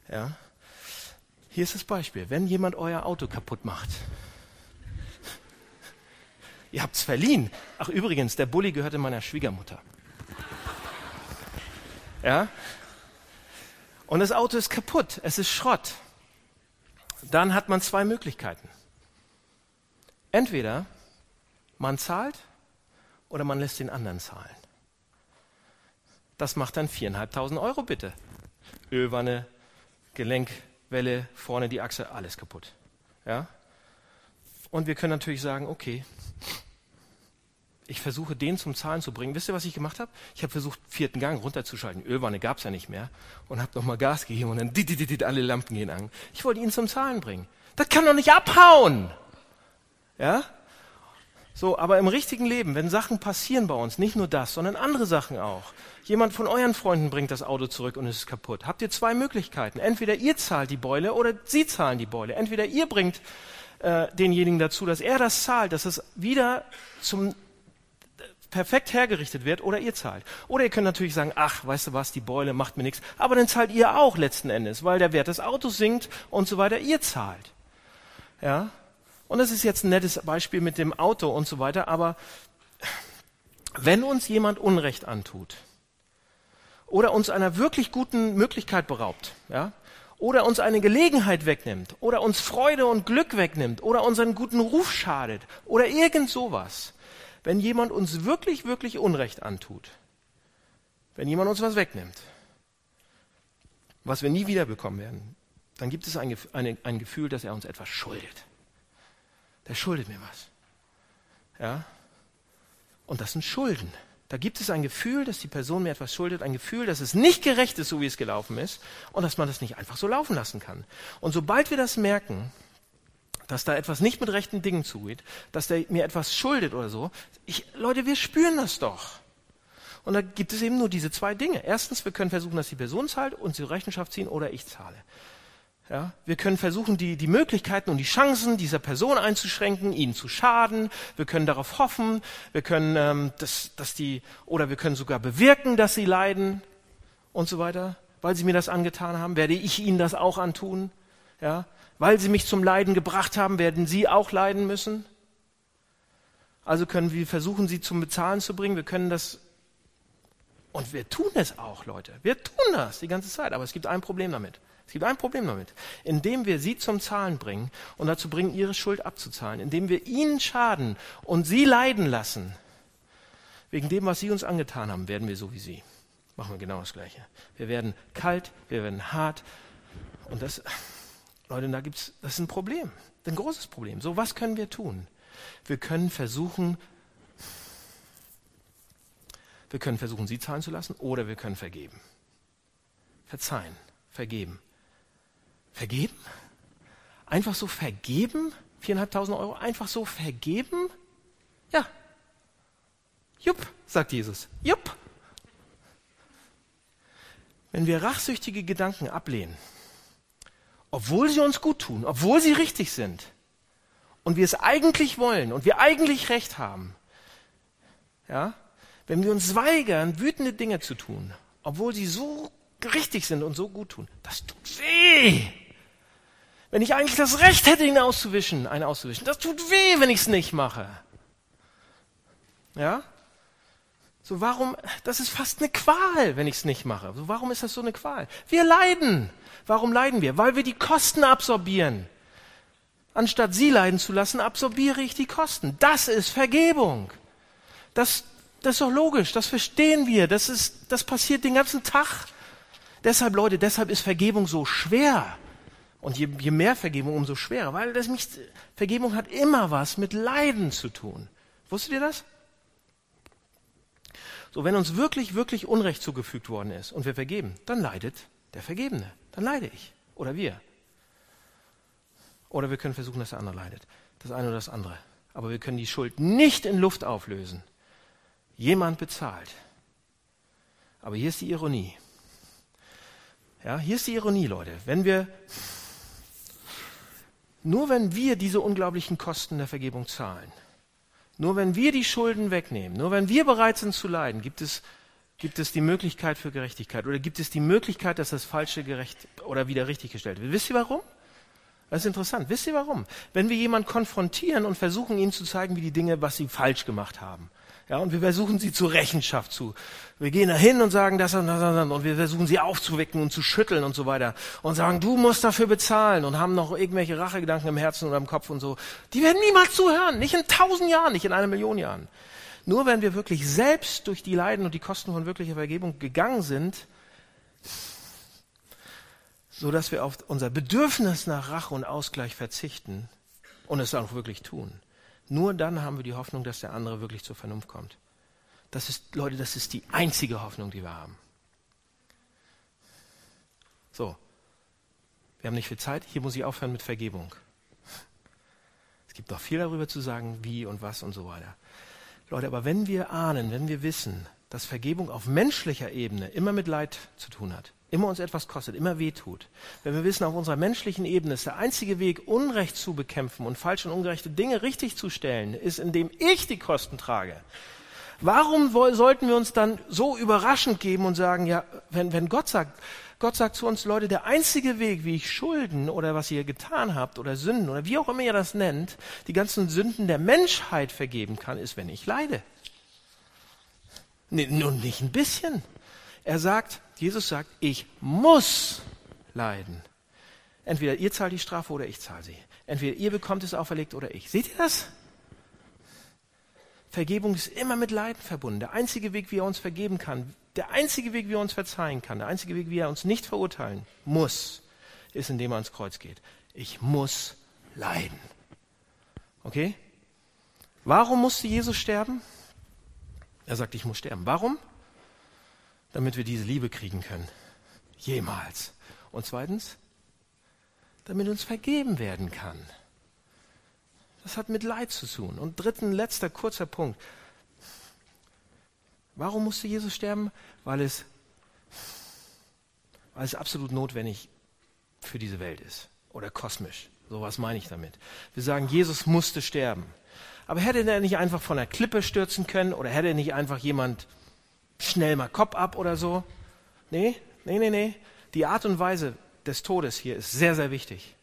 Ja. Hier ist das Beispiel. Wenn jemand euer Auto kaputt macht, ihr habt es verliehen. Ach übrigens, der Bulli gehörte meiner Schwiegermutter. Ja. Und das Auto ist kaputt, es ist Schrott. Dann hat man zwei Möglichkeiten. Entweder man zahlt oder man lässt den anderen zahlen. Das macht dann viereinhalbtausend Euro bitte. Ölwanne, Gelenkwelle, vorne die Achse, alles kaputt. Ja? Und wir können natürlich sagen, okay, ich versuche den zum Zahlen zu bringen. Wisst ihr, was ich gemacht habe? Ich habe versucht, vierten Gang runterzuschalten. Ölwanne gab es ja nicht mehr. Und habe nochmal Gas gegeben und dann dit, dit, dit, alle Lampen gehen an. Ich wollte ihn zum Zahlen bringen. Das kann doch nicht abhauen. Ja? So, aber im richtigen Leben, wenn Sachen passieren bei uns, nicht nur das, sondern andere Sachen auch. Jemand von euren Freunden bringt das Auto zurück und es ist kaputt. Habt ihr zwei Möglichkeiten. Entweder ihr zahlt die Beule oder sie zahlen die Beule. Entweder ihr bringt äh, denjenigen dazu, dass er das zahlt, dass es wieder zum perfekt hergerichtet wird oder ihr zahlt. Oder ihr könnt natürlich sagen, ach, weißt du was, die Beule macht mir nichts. Aber dann zahlt ihr auch letzten Endes, weil der Wert des Autos sinkt und so weiter. Ihr zahlt. Ja? Und das ist jetzt ein nettes Beispiel mit dem Auto und so weiter, aber wenn uns jemand Unrecht antut oder uns einer wirklich guten Möglichkeit beraubt, ja, oder uns eine Gelegenheit wegnimmt oder uns Freude und Glück wegnimmt oder unseren guten Ruf schadet oder irgend sowas, wenn jemand uns wirklich, wirklich Unrecht antut, wenn jemand uns was wegnimmt, was wir nie wiederbekommen werden, dann gibt es ein, ein, ein Gefühl, dass er uns etwas schuldet der schuldet mir was. Ja? Und das sind Schulden. Da gibt es ein Gefühl, dass die Person mir etwas schuldet, ein Gefühl, dass es nicht gerecht ist, so wie es gelaufen ist, und dass man das nicht einfach so laufen lassen kann. Und sobald wir das merken, dass da etwas nicht mit rechten Dingen zugeht, dass der mir etwas schuldet oder so, ich, Leute, wir spüren das doch. Und da gibt es eben nur diese zwei Dinge. Erstens, wir können versuchen, dass die Person zahlt und sie Rechenschaft ziehen oder ich zahle. Ja, wir können versuchen, die, die Möglichkeiten und die Chancen dieser Person einzuschränken, ihnen zu schaden. Wir können darauf hoffen, wir können, ähm, dass, dass die, oder wir können sogar bewirken, dass sie leiden und so weiter. Weil sie mir das angetan haben, werde ich ihnen das auch antun. Ja, weil sie mich zum Leiden gebracht haben, werden sie auch leiden müssen. Also können wir versuchen, sie zum Bezahlen zu bringen. Wir können das, und wir tun es auch, Leute. Wir tun das die ganze Zeit. Aber es gibt ein Problem damit. Es gibt ein Problem damit. Indem wir sie zum Zahlen bringen und dazu bringen, ihre Schuld abzuzahlen, indem wir ihnen schaden und sie leiden lassen, wegen dem, was sie uns angetan haben, werden wir so wie sie. Machen wir genau das Gleiche. Wir werden kalt, wir werden hart. Und das, Leute, da gibt's, das ist ein Problem. Ein großes Problem. So, was können wir tun? Wir können versuchen, wir können versuchen, sie zahlen zu lassen oder wir können vergeben. Verzeihen, vergeben. Vergeben? Einfach so vergeben? Viereinhalbtausend Euro? Einfach so vergeben? Ja. Jupp, sagt Jesus. Jupp. Wenn wir rachsüchtige Gedanken ablehnen, obwohl sie uns gut tun, obwohl sie richtig sind, und wir es eigentlich wollen und wir eigentlich Recht haben, ja, wenn wir uns weigern, wütende Dinge zu tun, obwohl sie so richtig sind und so gut tun, das tut weh. Wenn ich eigentlich das Recht hätte, ihn auszuwischen, einen auszuwischen. Das tut weh, wenn ich es nicht mache. Ja? So, warum, das ist fast eine Qual, wenn ich es nicht mache. So, warum ist das so eine Qual? Wir leiden. Warum leiden wir? Weil wir die Kosten absorbieren. Anstatt sie leiden zu lassen, absorbiere ich die Kosten. Das ist Vergebung. Das, das ist doch logisch. Das verstehen wir. Das ist, das passiert den ganzen Tag. Deshalb, Leute, deshalb ist Vergebung so schwer. Und je, je mehr Vergebung, umso schwerer, weil das nicht, Vergebung hat immer was mit Leiden zu tun. Wusstet ihr das? So, wenn uns wirklich, wirklich Unrecht zugefügt worden ist und wir vergeben, dann leidet der Vergebene. Dann leide ich. Oder wir. Oder wir können versuchen, dass der andere leidet. Das eine oder das andere. Aber wir können die Schuld nicht in Luft auflösen. Jemand bezahlt. Aber hier ist die Ironie. Ja, hier ist die Ironie, Leute. Wenn wir, nur wenn wir diese unglaublichen Kosten der Vergebung zahlen, nur wenn wir die Schulden wegnehmen, nur wenn wir bereit sind zu leiden, gibt es, gibt es die Möglichkeit für Gerechtigkeit oder gibt es die Möglichkeit, dass das Falsche gerecht oder wieder richtiggestellt wird. Wisst ihr warum? Das ist interessant. Wisst ihr warum? Wenn wir jemanden konfrontieren und versuchen, ihm zu zeigen, wie die Dinge, was sie falsch gemacht haben, ja, und wir versuchen sie zur Rechenschaft zu. Wir gehen da hin und sagen das und das und das und wir versuchen sie aufzuwecken und zu schütteln und so weiter und sagen, du musst dafür bezahlen und haben noch irgendwelche Rachegedanken im Herzen oder im Kopf und so. Die werden niemals zuhören, nicht in tausend Jahren, nicht in einer Million Jahren. Nur wenn wir wirklich selbst durch die Leiden und die Kosten von wirklicher Vergebung gegangen sind, so dass wir auf unser Bedürfnis nach Rache und Ausgleich verzichten und es auch wirklich tun nur dann haben wir die Hoffnung, dass der andere wirklich zur Vernunft kommt. Das ist, Leute, das ist die einzige Hoffnung, die wir haben. So. Wir haben nicht viel Zeit. Hier muss ich aufhören mit Vergebung. Es gibt noch viel darüber zu sagen, wie und was und so weiter. Leute, aber wenn wir ahnen, wenn wir wissen, dass Vergebung auf menschlicher Ebene immer mit Leid zu tun hat, immer uns etwas kostet, immer wehtut. Wenn wir wissen, auf unserer menschlichen Ebene ist der einzige Weg, Unrecht zu bekämpfen und falsche und ungerechte Dinge richtig zu stellen, ist, indem ich die Kosten trage. Warum sollten wir uns dann so überraschend geben und sagen, ja, wenn, wenn Gott sagt, Gott sagt zu uns, Leute, der einzige Weg, wie ich Schulden oder was ihr getan habt oder Sünden oder wie auch immer ihr das nennt, die ganzen Sünden der Menschheit vergeben kann, ist, wenn ich leide. Nee, nur nicht ein bisschen. Er sagt, Jesus sagt, ich muss leiden. Entweder ihr zahlt die Strafe oder ich zahle sie. Entweder ihr bekommt es auferlegt oder ich. Seht ihr das? Vergebung ist immer mit Leiden verbunden. Der einzige Weg, wie er uns vergeben kann, der einzige Weg, wie er uns verzeihen kann, der einzige Weg, wie er uns nicht verurteilen muss, ist, indem er ans Kreuz geht. Ich muss leiden. Okay? Warum musste Jesus sterben? Er sagt, ich muss sterben. Warum? Damit wir diese Liebe kriegen können. Jemals. Und zweitens, damit uns vergeben werden kann. Das hat mit Leid zu tun. Und dritten, letzter, kurzer Punkt. Warum musste Jesus sterben? Weil es, weil es absolut notwendig für diese Welt ist. Oder kosmisch. So was meine ich damit. Wir sagen, Jesus musste sterben. Aber hätte er nicht einfach von der Klippe stürzen können? Oder hätte er nicht einfach jemand schnell mal Kopf ab oder so. Nee, nee, nee, nee. Die Art und Weise des Todes hier ist sehr, sehr wichtig.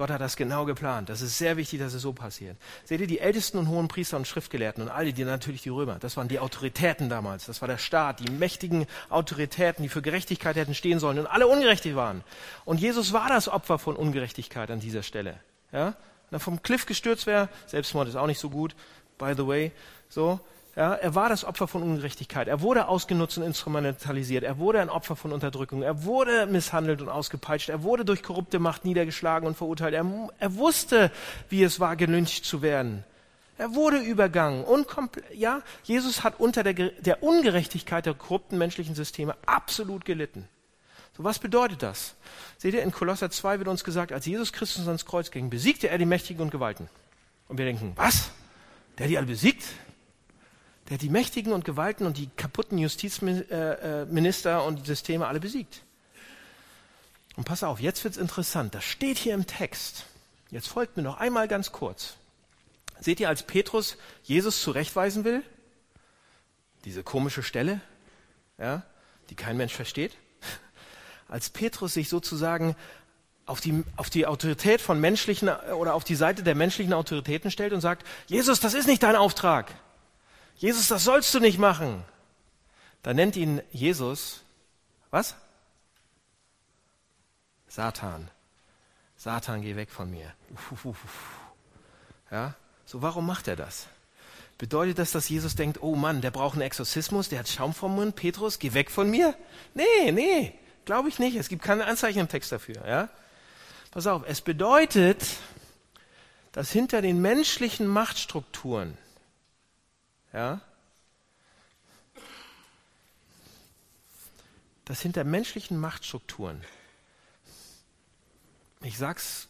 Gott hat das genau geplant. Das ist sehr wichtig, dass es so passiert. Seht ihr, die Ältesten und hohen Priester und Schriftgelehrten und alle, die natürlich die Römer, das waren die Autoritäten damals. Das war der Staat, die mächtigen Autoritäten, die für Gerechtigkeit hätten stehen sollen und alle ungerechtig waren. Und Jesus war das Opfer von Ungerechtigkeit an dieser Stelle. Ja? Wenn er vom Cliff gestürzt wäre, Selbstmord ist auch nicht so gut, by the way, so, ja, er war das Opfer von Ungerechtigkeit. Er wurde ausgenutzt und instrumentalisiert. Er wurde ein Opfer von Unterdrückung. Er wurde misshandelt und ausgepeitscht. Er wurde durch korrupte Macht niedergeschlagen und verurteilt. Er, er wusste, wie es war, gelyncht zu werden. Er wurde übergangen. ja, Jesus hat unter der, der Ungerechtigkeit der korrupten menschlichen Systeme absolut gelitten. So, was bedeutet das? Seht ihr, in Kolosser 2 wird uns gesagt, als Jesus Christus ans Kreuz ging, besiegte er die Mächtigen und Gewalten. Und wir denken, was? Der hat die alle besiegt? Der hat die Mächtigen und Gewalten und die kaputten Justizminister und Systeme alle besiegt. Und pass auf, jetzt wird's interessant. Das steht hier im Text. Jetzt folgt mir noch einmal ganz kurz. Seht ihr, als Petrus Jesus zurechtweisen will, diese komische Stelle, ja, die kein Mensch versteht, als Petrus sich sozusagen auf die, auf die Autorität von menschlichen oder auf die Seite der menschlichen Autoritäten stellt und sagt, Jesus, das ist nicht dein Auftrag. Jesus, das sollst du nicht machen. Da nennt ihn Jesus, was? Satan. Satan, geh weg von mir. Ja, so warum macht er das? Bedeutet das, dass Jesus denkt, oh Mann, der braucht einen Exorzismus, der hat Schaum vom Mund, Petrus, geh weg von mir? Nee, nee, glaube ich nicht. Es gibt keine Anzeichen im Text dafür, ja? Pass auf, es bedeutet, dass hinter den menschlichen Machtstrukturen Ja? Dass hinter menschlichen Machtstrukturen, ich sag's,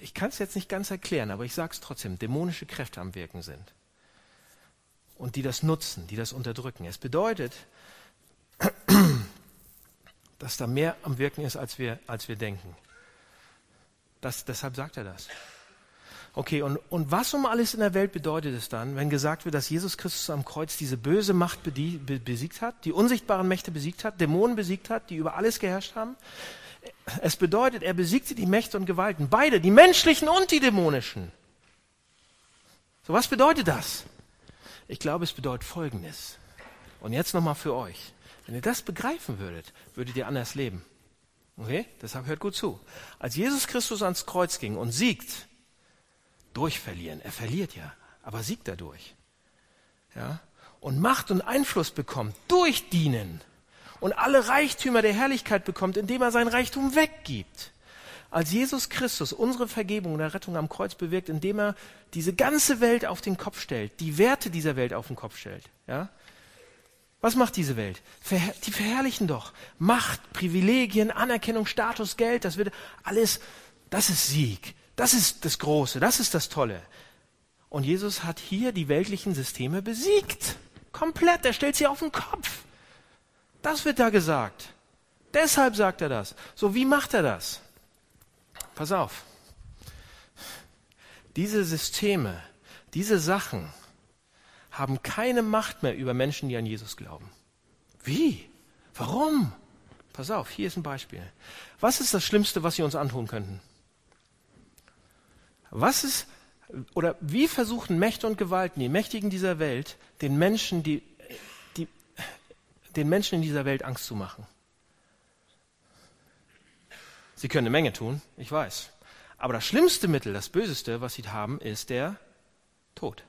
ich kann es jetzt nicht ganz erklären, aber ich sag's trotzdem, dämonische Kräfte am Wirken sind. Und die das nutzen, die das unterdrücken. Es bedeutet, dass da mehr am Wirken ist, als wir, als wir denken. Das, deshalb sagt er das. Okay, und, und was um alles in der Welt bedeutet es dann, wenn gesagt wird, dass Jesus Christus am Kreuz diese böse Macht besiegt hat, die unsichtbaren Mächte besiegt hat, Dämonen besiegt hat, die über alles geherrscht haben? Es bedeutet, er besiegte die Mächte und Gewalten, beide, die menschlichen und die dämonischen. So, was bedeutet das? Ich glaube, es bedeutet Folgendes. Und jetzt nochmal für euch. Wenn ihr das begreifen würdet, würdet ihr anders leben. Okay? Deshalb hört gut zu. Als Jesus Christus ans Kreuz ging und siegt, durchverlieren. Er verliert ja, aber siegt dadurch. Ja? Und Macht und Einfluss bekommt durch Dienen. Und alle Reichtümer der Herrlichkeit bekommt, indem er sein Reichtum weggibt. Als Jesus Christus unsere Vergebung und Errettung am Kreuz bewirkt, indem er diese ganze Welt auf den Kopf stellt, die Werte dieser Welt auf den Kopf stellt. Ja? Was macht diese Welt? Die verherrlichen doch. Macht, Privilegien, Anerkennung, Status, Geld, das wird alles, das ist Sieg. Das ist das Große, das ist das Tolle. Und Jesus hat hier die weltlichen Systeme besiegt. Komplett, er stellt sie auf den Kopf. Das wird da gesagt. Deshalb sagt er das. So, wie macht er das? Pass auf. Diese Systeme, diese Sachen haben keine Macht mehr über Menschen, die an Jesus glauben. Wie? Warum? Pass auf, hier ist ein Beispiel. Was ist das Schlimmste, was sie uns antun könnten? Was ist, oder wie versuchen Mächte und Gewalten, die Mächtigen dieser Welt, den Menschen, die, die, den Menschen in dieser Welt Angst zu machen? Sie können eine Menge tun, ich weiß. Aber das schlimmste Mittel, das böseste, was sie haben, ist der Tod.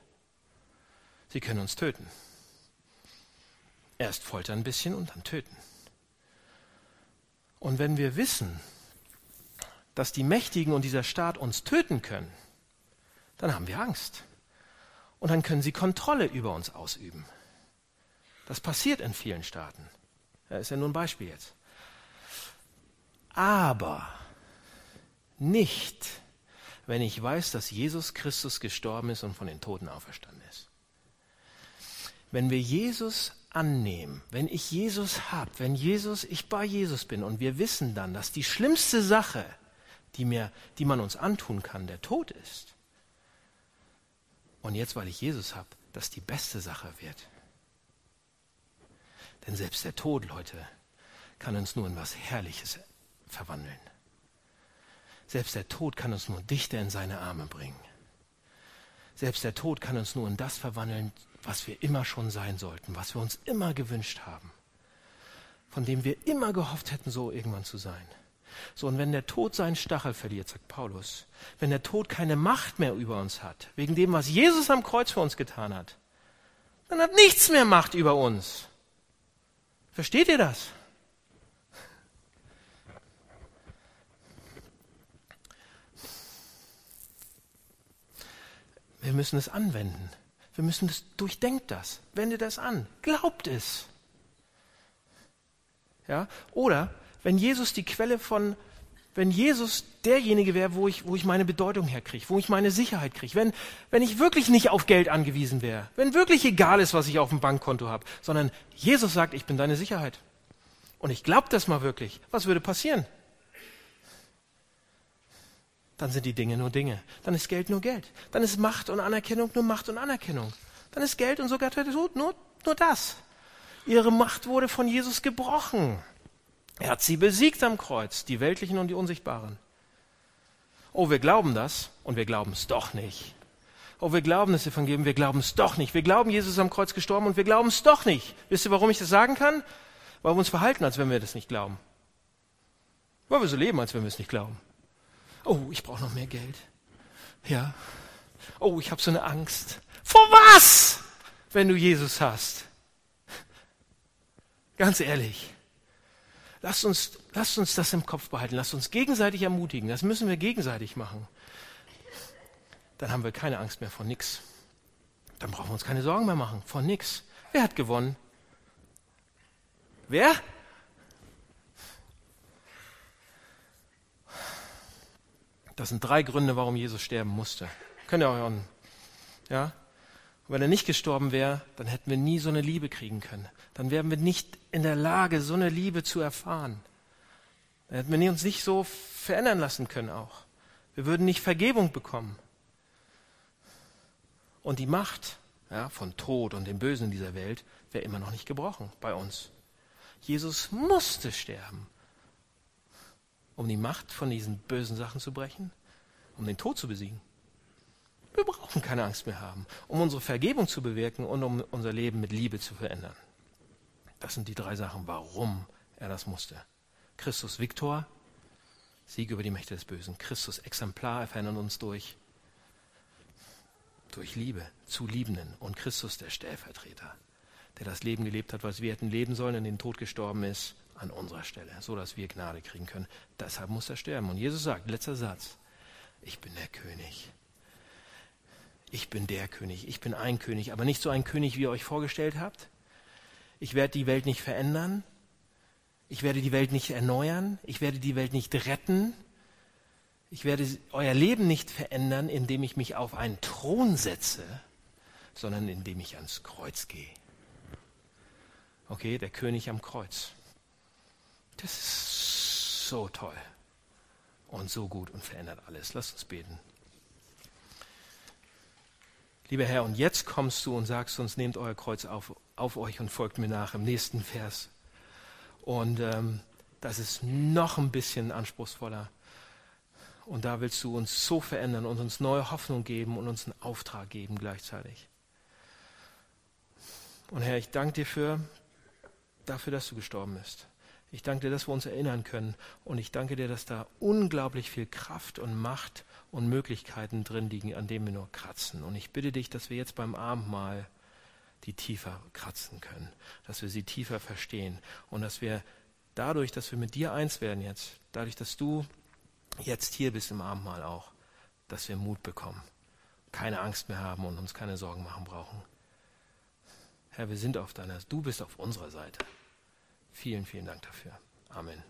Sie können uns töten. Erst foltern ein bisschen und dann töten. Und wenn wir wissen, dass die Mächtigen und dieser Staat uns töten können, dann haben wir Angst. Und dann können sie Kontrolle über uns ausüben. Das passiert in vielen Staaten. Das ist ja nur ein Beispiel jetzt. Aber nicht, wenn ich weiß, dass Jesus Christus gestorben ist und von den Toten auferstanden ist. Wenn wir Jesus annehmen, wenn ich Jesus habe, wenn Jesus, ich bei Jesus bin und wir wissen dann, dass die schlimmste Sache, die, mir, die man uns antun kann, der Tod ist. Und jetzt, weil ich Jesus habe, dass die beste Sache wird. Denn selbst der Tod, Leute, kann uns nur in was Herrliches verwandeln. Selbst der Tod kann uns nur dichter in seine Arme bringen. Selbst der Tod kann uns nur in das verwandeln, was wir immer schon sein sollten, was wir uns immer gewünscht haben, von dem wir immer gehofft hätten, so irgendwann zu sein. So, und wenn der Tod seinen Stachel verliert, sagt Paulus, wenn der Tod keine Macht mehr über uns hat, wegen dem, was Jesus am Kreuz für uns getan hat, dann hat nichts mehr Macht über uns. Versteht ihr das? Wir müssen es anwenden. Wir müssen das, durchdenkt das. Wende das an. Glaubt es. Ja? Oder wenn Jesus die Quelle von, wenn Jesus derjenige wäre, wo ich, wo ich meine Bedeutung herkriege, wo ich meine Sicherheit kriege, wenn, wenn ich wirklich nicht auf Geld angewiesen wäre, wenn wirklich egal ist, was ich auf dem Bankkonto habe, sondern Jesus sagt, ich bin deine Sicherheit. Und ich glaube das mal wirklich. Was würde passieren? Dann sind die Dinge nur Dinge. Dann ist Geld nur Geld. Dann ist Macht und Anerkennung nur Macht und Anerkennung. Dann ist Geld und sogar Tod nur, nur das. Ihre Macht wurde von Jesus gebrochen. Er hat sie besiegt am Kreuz, die weltlichen und die unsichtbaren. Oh, wir glauben das und wir glauben es doch nicht. Oh, wir glauben das Evangelium, wir glauben es doch nicht. Wir glauben, Jesus ist am Kreuz gestorben und wir glauben es doch nicht. Wisst ihr, warum ich das sagen kann? Weil wir uns verhalten, als wenn wir das nicht glauben. Weil wir so leben, als wenn wir es nicht glauben. Oh, ich brauche noch mehr Geld. Ja. Oh, ich habe so eine Angst. Vor was? Wenn du Jesus hast. Ganz ehrlich. Lasst uns, lasst uns das im Kopf behalten. Lasst uns gegenseitig ermutigen. Das müssen wir gegenseitig machen. Dann haben wir keine Angst mehr vor nichts. Dann brauchen wir uns keine Sorgen mehr machen. Von nix. Wer hat gewonnen? Wer? Das sind drei Gründe, warum Jesus sterben musste. Könnt ihr euch ja? Und wenn er nicht gestorben wäre, dann hätten wir nie so eine Liebe kriegen können. Dann wären wir nicht in der Lage, so eine Liebe zu erfahren. Dann hätten wir uns nicht so verändern lassen können auch. Wir würden nicht Vergebung bekommen. Und die Macht ja, von Tod und dem Bösen in dieser Welt wäre immer noch nicht gebrochen bei uns. Jesus musste sterben, um die Macht von diesen bösen Sachen zu brechen, um den Tod zu besiegen. Wir brauchen keine Angst mehr haben, um unsere Vergebung zu bewirken und um unser Leben mit Liebe zu verändern. Das sind die drei Sachen, warum er das musste. Christus Viktor, Sieg über die Mächte des Bösen. Christus Exemplar, er verändert uns durch, durch Liebe zu Liebenden. Und Christus der Stellvertreter, der das Leben gelebt hat, was wir hätten leben sollen, in den Tod gestorben ist, an unserer Stelle, so dass wir Gnade kriegen können. Deshalb muss er sterben. Und Jesus sagt, letzter Satz, ich bin der König. Ich bin der König, ich bin ein König, aber nicht so ein König, wie ihr euch vorgestellt habt. Ich werde die Welt nicht verändern. Ich werde die Welt nicht erneuern. Ich werde die Welt nicht retten. Ich werde euer Leben nicht verändern, indem ich mich auf einen Thron setze, sondern indem ich ans Kreuz gehe. Okay, der König am Kreuz. Das ist so toll und so gut und verändert alles. Lasst uns beten. Lieber Herr, und jetzt kommst du und sagst uns, nehmt euer Kreuz auf, auf euch und folgt mir nach im nächsten Vers. Und ähm, das ist noch ein bisschen anspruchsvoller. Und da willst du uns so verändern und uns neue Hoffnung geben und uns einen Auftrag geben gleichzeitig. Und Herr, ich danke dir für, dafür, dass du gestorben bist. Ich danke dir, dass wir uns erinnern können. Und ich danke dir, dass da unglaublich viel Kraft und Macht und Möglichkeiten drin liegen, an denen wir nur kratzen. Und ich bitte dich, dass wir jetzt beim Abendmahl die tiefer kratzen können, dass wir sie tiefer verstehen und dass wir dadurch, dass wir mit dir eins werden jetzt, dadurch, dass du jetzt hier bist im Abendmahl auch, dass wir Mut bekommen, keine Angst mehr haben und uns keine Sorgen machen brauchen. Herr, wir sind auf deiner, du bist auf unserer Seite. Vielen, vielen Dank dafür. Amen.